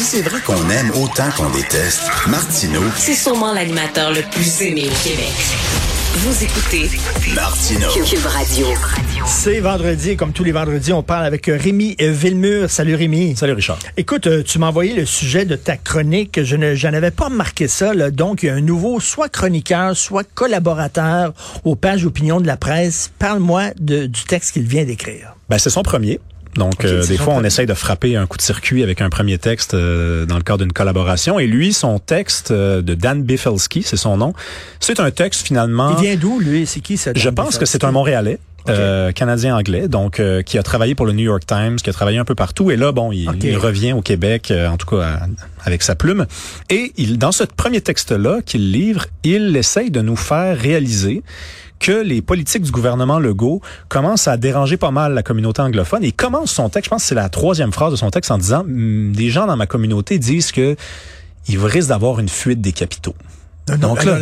Si c'est vrai qu'on aime autant qu'on déteste, Martineau, C'est sûrement l'animateur le plus aimé au Québec. Vous écoutez Martineau. Cube Radio. C'est vendredi, comme tous les vendredis, on parle avec Rémi Villemur. Salut Rémi. Salut Richard. Écoute, euh, tu m'as envoyé le sujet de ta chronique. Je ne, je n'avais pas remarqué ça. là. Donc, il y a un nouveau, soit chroniqueur, soit collaborateur aux pages opinion de la presse. Parle-moi de- du texte qu'il vient d'écrire. Ben, c'est son premier. Donc, euh, des fois, on essaye de frapper un coup de circuit avec un premier texte euh, dans le cadre d'une collaboration. Et lui, son texte euh, de Dan Bifelski, c'est son nom, c'est un texte finalement... Il vient d'où, lui? C'est qui, ça? Je pense que c'est un Montréalais. euh, canadien-anglais, donc euh, qui a travaillé pour le New York Times, qui a travaillé un peu partout. Et là, bon, il, il revient au Québec, euh, en tout cas à- avec sa plume. Et il, dans ce premier texte-là qu'il livre, il essaye de nous faire réaliser que les politiques du gouvernement Legault commencent à déranger pas mal la communauté anglophone. Et commence son texte, je pense que c'est la troisième phrase de son texte, en disant Hum, des gens dans ma communauté disent que il risque d'avoir une fuite des capitaux. Donc là-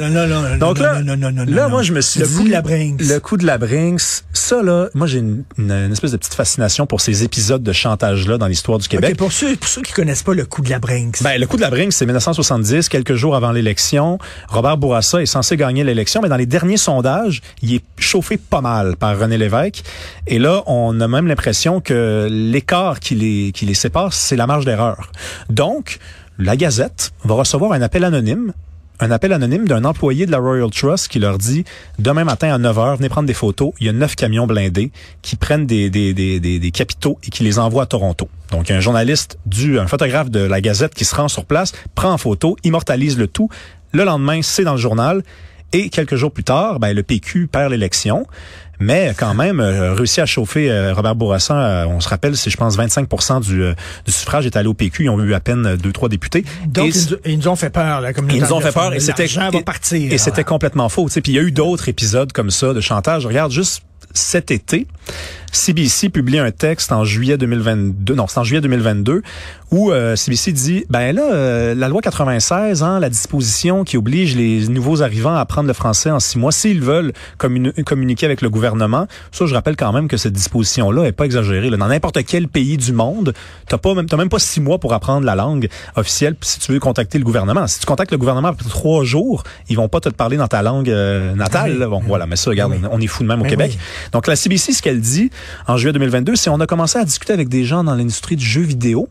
Donc là, là, moi, je me suis Le coup de la Brinks. Le coup de la Brinks. Ça, là, moi, j'ai une, une- une espèce de petite fascination pour ces épisodes de chantage-là dans l'histoire du Québec. Pour ceux, pour ceux qui connaissent pas le coup de la Brinks. Ben, le coup de la Brinks, c'est 1970, quelques jours avant l'élection. Robert Bourassa est censé gagner l'élection, mais dans les derniers sondages, il est chauffé pas mal par René Lévesque. Et là, on a même l'impression que l'écart qui les, qui les sépare, c'est la marge d'erreur. Donc, la Gazette va recevoir un appel anonyme un appel anonyme d'un employé de la Royal Trust qui leur dit demain matin à 9 h, venez prendre des photos. Il y a neuf camions blindés qui prennent des, des, des, des, des capitaux et qui les envoient à Toronto. Donc, un journaliste, du, un photographe de la Gazette qui se rend sur place, prend en photo, immortalise le tout. Le lendemain, c'est dans le journal. Et quelques jours plus tard, ben, le PQ perd l'élection, mais quand même euh, réussit à chauffer euh, Robert Bourassa. euh, on se rappelle, c'est je pense 25 du, euh, du suffrage est allé au PQ. Ils ont eu à peine deux trois députés. Donc, Et ils, nous- ils nous ont fait peur, la communauté ils nous ont fait peur et c'était et-. Et c'était complètement faux. tu sais. Puis il y a eu d'autres épisodes comme ça de chantage. Regarde juste cet été, CBC publie un texte en juillet 2022. Non, c'est en juillet 2022 où euh, CBC dit ben là euh, la loi 96, hein, la disposition qui oblige les nouveaux arrivants à apprendre le français en six mois s'ils veulent communi- communiquer avec le gouvernement. Ça, je rappelle quand même que cette disposition là est pas exagérée. là. Dans n'importe quel pays du monde, t'as pas même t'as même pas six mois pour apprendre la langue officielle si tu veux contacter le gouvernement. Si tu contactes le gouvernement après trois jours, ils vont pas te parler dans ta langue euh, natale. Là. Bon, voilà, mais ça, regarde, Oui. on est fou de même au Ben Québec. oui. Donc la CBC, ce qu'elle dit en juillet 2022, c'est on a commencé à discuter avec des gens dans l'industrie du jeu vidéo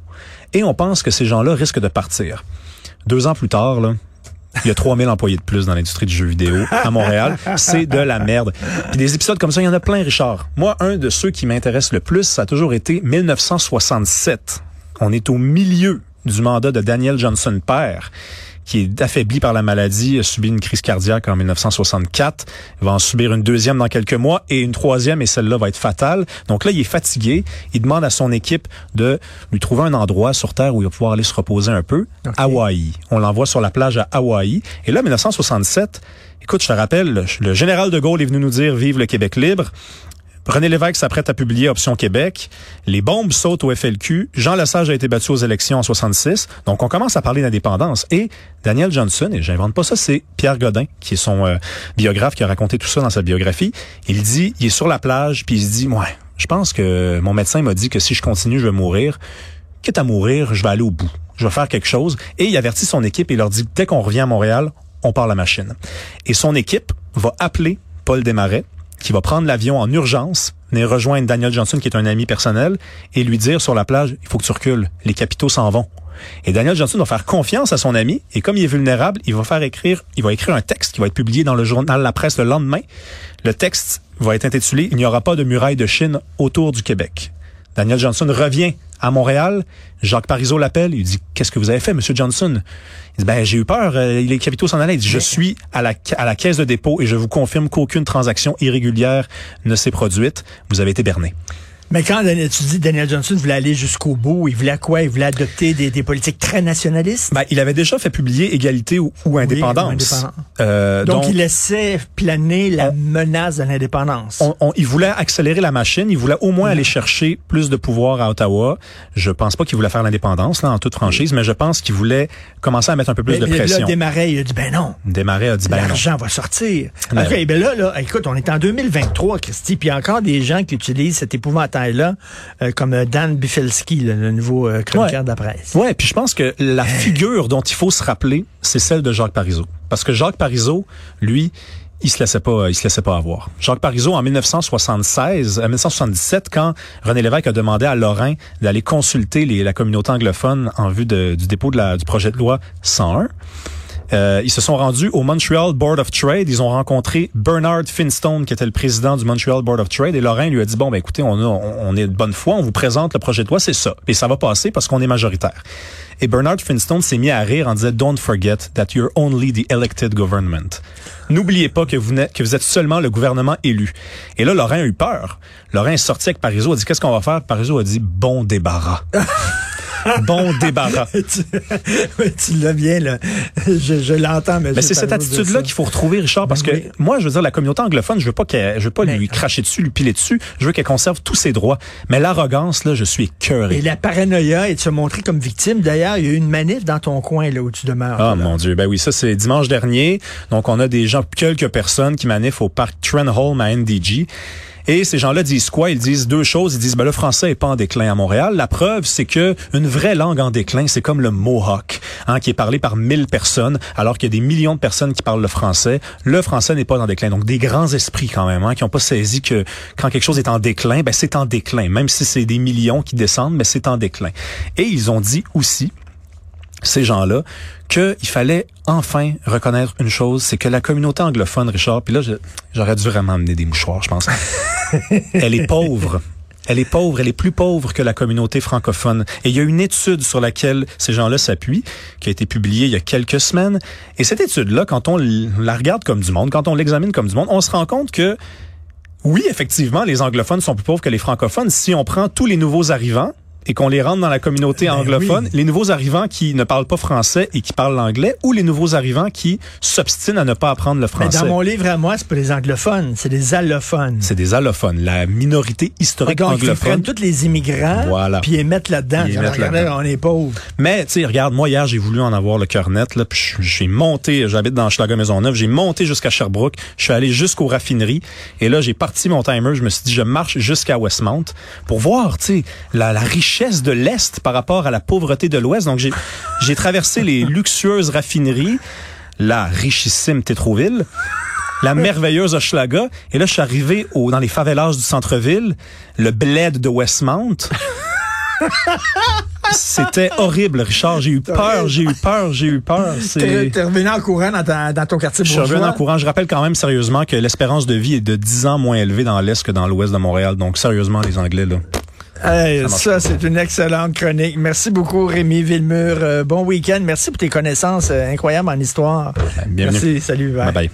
et on pense que ces gens-là risquent de partir. Deux ans plus tard, il y a 3000 employés de plus dans l'industrie du jeu vidéo à Montréal. C'est de la merde. Puis des épisodes comme ça, il y en a plein, Richard. Moi, un de ceux qui m'intéresse le plus, ça a toujours été 1967. On est au milieu du mandat de Daniel Johnson père qui est affaibli par la maladie, a subi une crise cardiaque en 1964, il va en subir une deuxième dans quelques mois et une troisième et celle-là va être fatale. Donc là, il est fatigué, il demande à son équipe de lui trouver un endroit sur Terre où il va pouvoir aller se reposer un peu. Hawaï. On l'envoie sur la plage à Hawaï. Et là, 1967, écoute, je te rappelle, le, le général de Gaulle est venu nous dire vive le Québec libre. René Lévesque s'apprête à publier Option Québec. Les bombes sautent au FLQ. Jean Lesage a été battu aux élections en 66. Donc, on commence à parler d'indépendance. Et Daniel Johnson, et j'invente pas ça, c'est Pierre Godin, qui est son euh, biographe, qui a raconté tout ça dans sa biographie. Il dit, il est sur la plage, puis il se dit, ouais, je pense que mon médecin m'a dit que si je continue, je vais mourir. Quitte à mourir, je vais aller au bout. Je vais faire quelque chose. Et il avertit son équipe et leur dit, dès qu'on revient à Montréal, on part la machine. Et son équipe va appeler Paul Desmarais, qui va prendre l'avion en urgence, venir rejoindre Daniel Johnson, qui est un ami personnel, et lui dire sur la plage, il faut que tu recules, les capitaux s'en vont. Et Daniel Johnson va faire confiance à son ami, et comme il est vulnérable, il va faire écrire, il va écrire un texte qui va être publié dans le journal La Presse le lendemain. Le texte va être intitulé Il n'y aura pas de muraille de Chine autour du Québec. Daniel Johnson revient à Montréal. Jacques Parizeau l'appelle. Il dit Qu'est-ce que vous avez fait, Monsieur Johnson? Il dit Ben j'ai eu peur. euh, les capitaux s'en allaient. Il dit Je suis à la à la caisse de dépôt et je vous confirme qu'aucune transaction irrégulière ne s'est produite. Vous avez été berné. Mais quand tu dis Daniel Johnson voulait aller jusqu'au bout, il voulait quoi? Il voulait adopter des, des politiques très nationalistes? Ben, il avait déjà fait publier égalité ou, ou indépendance. indépendant. Euh, donc, donc, il laissait planer la On- menace de l'indépendance. on, on- il voulait accélérer la machine, il voulait au moins aller chercher plus de pouvoir à Ottawa. Je pense pas qu'il voulait faire l'indépendance, là, en toute franchise, mais je pense qu'il voulait commencer à mettre un peu plus Mais- de mais pression. Là, Desmarais, il a dit, ben non. Démarrer a dit, ben non. L'argent va sortir. Ben OK, ben là, là, écoute, on est en 2023, Christy, puis il y a encore des gens qui utilisent cet épouvantable bataille-là, euh, comme euh, Dan Bifelski, le, le nouveau euh, chroniqueur de la presse. Ouais, puis je pense que la figure dont il faut se rappeler, c'est celle de Jacques Parizeau. Parce que Jacques Parizeau, lui, il se laissait pas, il se laissait pas avoir. Jacques Parizeau, en 1976, en 1977, quand René Lévesque a demandé à Lorrain d'aller consulter les, la communauté anglophone en vue de, du dépôt de la, du projet de loi 101, euh, ils se sont rendus au Montreal Board of Trade. Ils ont rencontré Bernard Finstone, qui était le président du Montreal Board of Trade. Et Lorrain lui a dit, bon, ben écoutez, on, a, on, est de bonne foi, on vous présente le projet de loi, c'est ça. Et ça va passer parce qu'on est majoritaire. Et Bernard Finstone s'est mis à rire en disant, don't forget that you're only the elected government. N'oubliez pas que vous, que vous êtes seulement le gouvernement élu. Et là, Lorrain a eu peur. Lorrain est sorti avec Parizeau, a dit, qu'est-ce qu'on va faire? Parizeau a dit, bon débarras. bon débarras. tu tu l'as bien, là. Je, je l'entends, mais, Mais c'est cette attitude-là qu'il faut retrouver, Richard, parce que Oui. moi, je veux dire, la communauté anglophone, je veux pas qu'elle, je veux pas Mais- lui cracher dessus, lui piler dessus. Je veux qu'elle conserve tous ses droits. Mais l'arrogance, là, je suis écœuré. Et la paranoïa et de se montrer comme victime. D'ailleurs, il y a eu une manif dans ton coin, là, où tu demeures. Ah là. mon Dieu, ben oui, ça c'est dimanche dernier. Donc on a des gens, quelques personnes qui manifent au parc Trenholm à NDG. Et ces gens-là disent quoi? Ils disent deux choses. Ils disent, ben le français est pas en déclin à Montréal. La preuve, c'est que une vraie langue en déclin, c'est comme le Mohawk, hein, qui est parlé par 1000 personnes, alors qu'il y a des millions de personnes qui parlent le français. Le français n'est pas en déclin. Donc des grands esprits quand même, hein, qui n'ont pas saisi que quand quelque chose est en déclin, ben c'est en déclin. Même si c'est des millions qui descendent, mais c'est en déclin. Et ils ont dit aussi, ces gens-là qu'il fallait enfin reconnaître une chose, c'est que la communauté anglophone, Richard, puis là, j'aurais dû vraiment amener des mouchoirs, je pense. elle est pauvre. Elle est pauvre, elle est plus pauvre que la communauté francophone. Et il y a une étude sur laquelle ces gens-là s'appuient, qui a été publiée il y a quelques semaines. Et cette étude-là, quand on la regarde comme du monde, quand on l'examine comme du monde, on se rend compte que oui, effectivement, les anglophones sont plus pauvres que les francophones. Si on prend tous les nouveaux arrivants et qu'on les rentre dans la communauté Ben anglophone, oui. les nouveaux arrivants qui ne parlent pas français et qui parlent l'anglais, ou les nouveaux arrivants qui s'obstinent à ne pas apprendre le Mais français. dans mon livre à moi, c'est pas les anglophones, c'est des allophones. C'est des allophones, la minorité historique Donc, ils anglophone. prennent tous les immigrants, Voilà. puis ils mettent là-dedans. Ils Ils on est pauvres. Mais, tu sais, regarde, moi, hier, j'ai voulu en avoir le cœur net, là, puis j'ai monté, j'habite dans Schlager Maisonneuve, j'ai monté jusqu'à Sherbrooke, je suis allé jusqu'aux raffineries, et là, j'ai parti mon timer, je me suis dit, je marche jusqu'à Westmount pour voir, tu sais, la, la richesse de l'Est par rapport à la pauvreté de l'Ouest. Donc, j'ai, traversé les luxueuses raffineries, la richissime Tétroville, la merveilleuse Hochelaga, et là, je suis arrivé au, dans les favelas du centre-ville, le bled de Westmount. C'était horrible, Richard. J'ai eu peur, j'ai eu peur, j'ai eu peur. T'es revenu en courant dans, ta- dans ton quartier Je suis bourgeois. revenu en courant. Je rappelle quand même sérieusement que l'espérance de vie est de 10 ans moins élevée dans l'Est que dans l'Ouest de Montréal. Donc, sérieusement, les Anglais, là. Hey, Ça marche ça, c'est une excellente chronique. Merci beaucoup, Rémi Villemur. Euh, bon week-end. Merci pour tes connaissances euh, incroyables en histoire. Bienvenue. Merci. Salut. Bye bye.